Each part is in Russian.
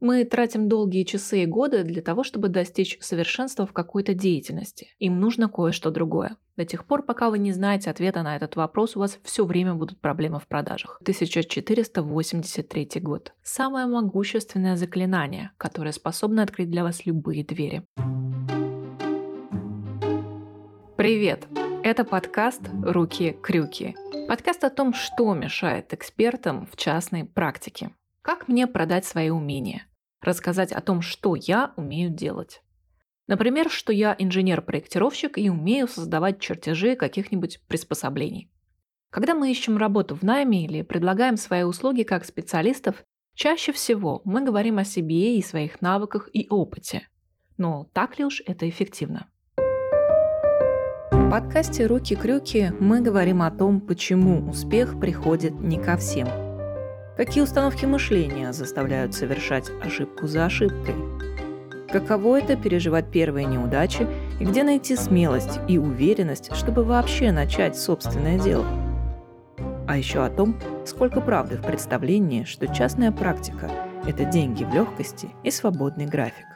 Мы тратим долгие часы и годы для того, чтобы достичь совершенства в какой-то деятельности. Им нужно кое-что другое. До тех пор, пока вы не знаете ответа на этот вопрос, у вас все время будут проблемы в продажах. 1483 год. Самое могущественное заклинание, которое способно открыть для вас любые двери. Привет! Это подкаст «Руки-крюки». Подкаст о том, что мешает экспертам в частной практике. Как мне продать свои умения? Рассказать о том, что я умею делать. Например, что я инженер-проектировщик и умею создавать чертежи каких-нибудь приспособлений. Когда мы ищем работу в найме или предлагаем свои услуги как специалистов, чаще всего мы говорим о себе и своих навыках и опыте. Но так ли уж это эффективно? В подкасте «Руки-крюки» мы говорим о том, почему успех приходит не ко всем – Какие установки мышления заставляют совершать ошибку за ошибкой? Каково это переживать первые неудачи и где найти смелость и уверенность, чтобы вообще начать собственное дело? А еще о том, сколько правды в представлении, что частная практика – это деньги в легкости и свободный график.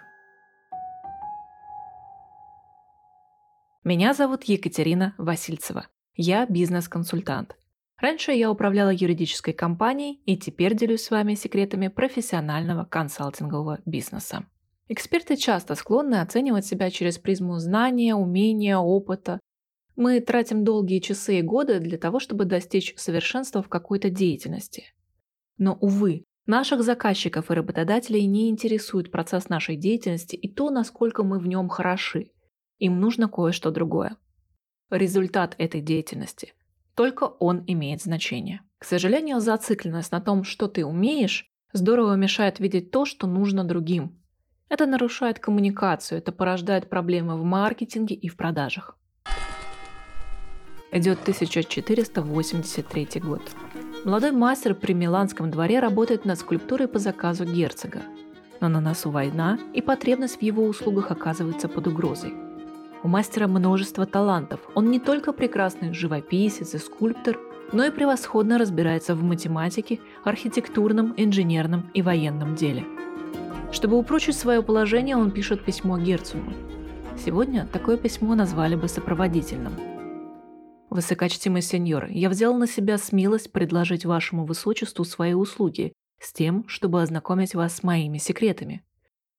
Меня зовут Екатерина Васильцева. Я бизнес-консультант. Раньше я управляла юридической компанией и теперь делюсь с вами секретами профессионального консалтингового бизнеса. Эксперты часто склонны оценивать себя через призму знания, умения, опыта. Мы тратим долгие часы и годы для того, чтобы достичь совершенства в какой-то деятельности. Но, увы, наших заказчиков и работодателей не интересует процесс нашей деятельности и то, насколько мы в нем хороши. Им нужно кое-что другое. Результат этой деятельности – только он имеет значение. К сожалению, зацикленность на том, что ты умеешь, здорово мешает видеть то, что нужно другим. Это нарушает коммуникацию, это порождает проблемы в маркетинге и в продажах. Идет 1483 год. Молодой мастер при Миланском дворе работает над скульптурой по заказу герцога. Но на носу война, и потребность в его услугах оказывается под угрозой. У мастера множество талантов. Он не только прекрасный живописец и скульптор, но и превосходно разбирается в математике, архитектурном, инженерном и военном деле. Чтобы упрочить свое положение, он пишет письмо герцогу. Сегодня такое письмо назвали бы сопроводительным. Высокочтимый сеньор, я взял на себя смелость предложить вашему высочеству свои услуги с тем, чтобы ознакомить вас с моими секретами.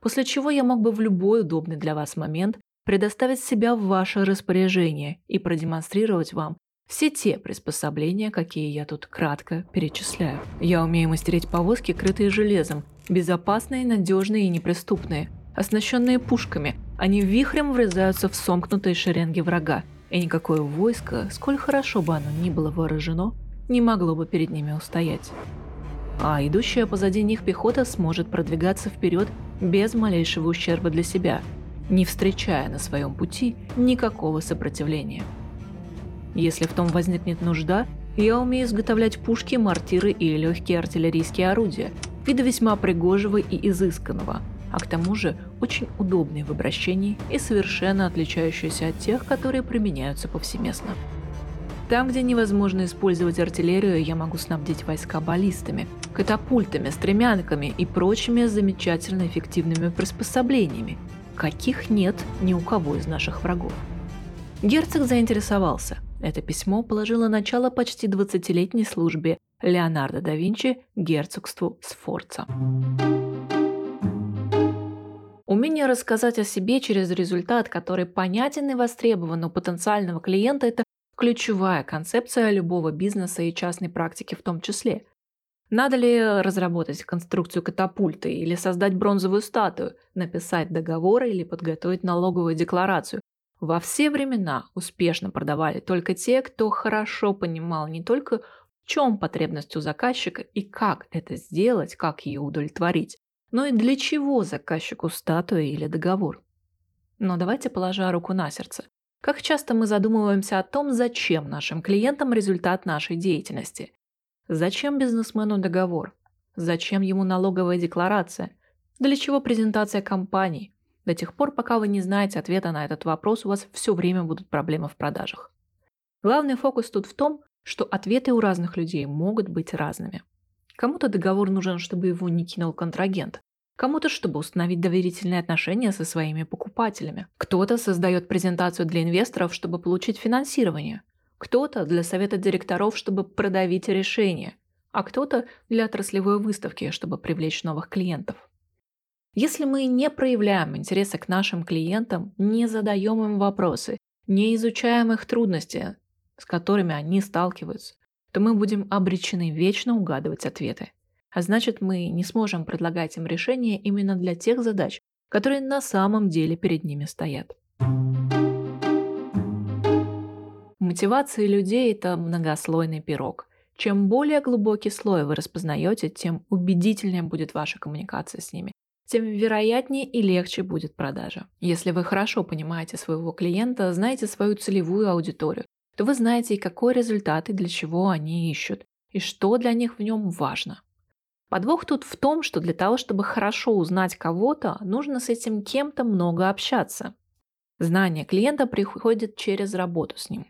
После чего я мог бы в любой удобный для вас момент предоставить себя в ваше распоряжение и продемонстрировать вам все те приспособления, какие я тут кратко перечисляю. Я умею мастерить повозки, крытые железом, безопасные, надежные и неприступные, оснащенные пушками. Они вихрем врезаются в сомкнутые шеренги врага, и никакое войско, сколь хорошо бы оно ни было вооружено, не могло бы перед ними устоять. А идущая позади них пехота сможет продвигаться вперед без малейшего ущерба для себя – не встречая на своем пути никакого сопротивления. Если в том возникнет нужда, я умею изготовлять пушки, мортиры и легкие артиллерийские орудия, вида весьма пригожего и изысканного, а к тому же очень удобные в обращении и совершенно отличающиеся от тех, которые применяются повсеместно. Там, где невозможно использовать артиллерию, я могу снабдить войска баллистами, катапультами, стремянками и прочими замечательно эффективными приспособлениями, каких нет ни у кого из наших врагов. Герцог заинтересовался. Это письмо положило начало почти 20-летней службе Леонардо да Винчи герцогству Сфорца. Умение рассказать о себе через результат, который понятен и востребован у потенциального клиента – это ключевая концепция любого бизнеса и частной практики в том числе – надо ли разработать конструкцию катапульты или создать бронзовую статую, написать договор или подготовить налоговую декларацию? Во все времена успешно продавали только те, кто хорошо понимал не только в чем потребность у заказчика и как это сделать, как ее удовлетворить, но и для чего заказчику статуя или договор. Но давайте положа руку на сердце. Как часто мы задумываемся о том, зачем нашим клиентам результат нашей деятельности? Зачем бизнесмену договор? Зачем ему налоговая декларация? Для чего презентация компаний? До тех пор, пока вы не знаете ответа на этот вопрос, у вас все время будут проблемы в продажах. Главный фокус тут в том, что ответы у разных людей могут быть разными. Кому-то договор нужен, чтобы его не кинул контрагент, Кому-то, чтобы установить доверительные отношения со своими покупателями. Кто-то создает презентацию для инвесторов, чтобы получить финансирование. Кто-то для совета директоров, чтобы продавить решение. А кто-то для отраслевой выставки, чтобы привлечь новых клиентов. Если мы не проявляем интереса к нашим клиентам, не задаем им вопросы, не изучаем их трудности, с которыми они сталкиваются, то мы будем обречены вечно угадывать ответы. А значит, мы не сможем предлагать им решения именно для тех задач, которые на самом деле перед ними стоят. Мотивация людей – это многослойный пирог. Чем более глубокий слой вы распознаете, тем убедительнее будет ваша коммуникация с ними, тем вероятнее и легче будет продажа. Если вы хорошо понимаете своего клиента, знаете свою целевую аудиторию, то вы знаете, какой результат и для чего они ищут, и что для них в нем важно. Подвох тут в том, что для того, чтобы хорошо узнать кого-то, нужно с этим кем-то много общаться. Знание клиента приходит через работу с ним.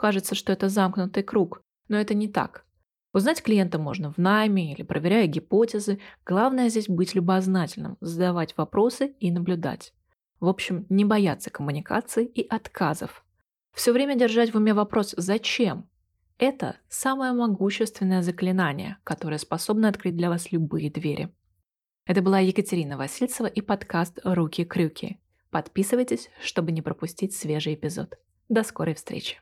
Кажется, что это замкнутый круг, но это не так. Узнать клиента можно в найме или проверяя гипотезы. Главное здесь быть любознательным, задавать вопросы и наблюдать. В общем, не бояться коммуникации и отказов. Все время держать в уме вопрос «Зачем?». Это самое могущественное заклинание, которое способно открыть для вас любые двери. Это была Екатерина Васильцева и подкаст «Руки-крюки». Подписывайтесь, чтобы не пропустить свежий эпизод. До скорой встречи!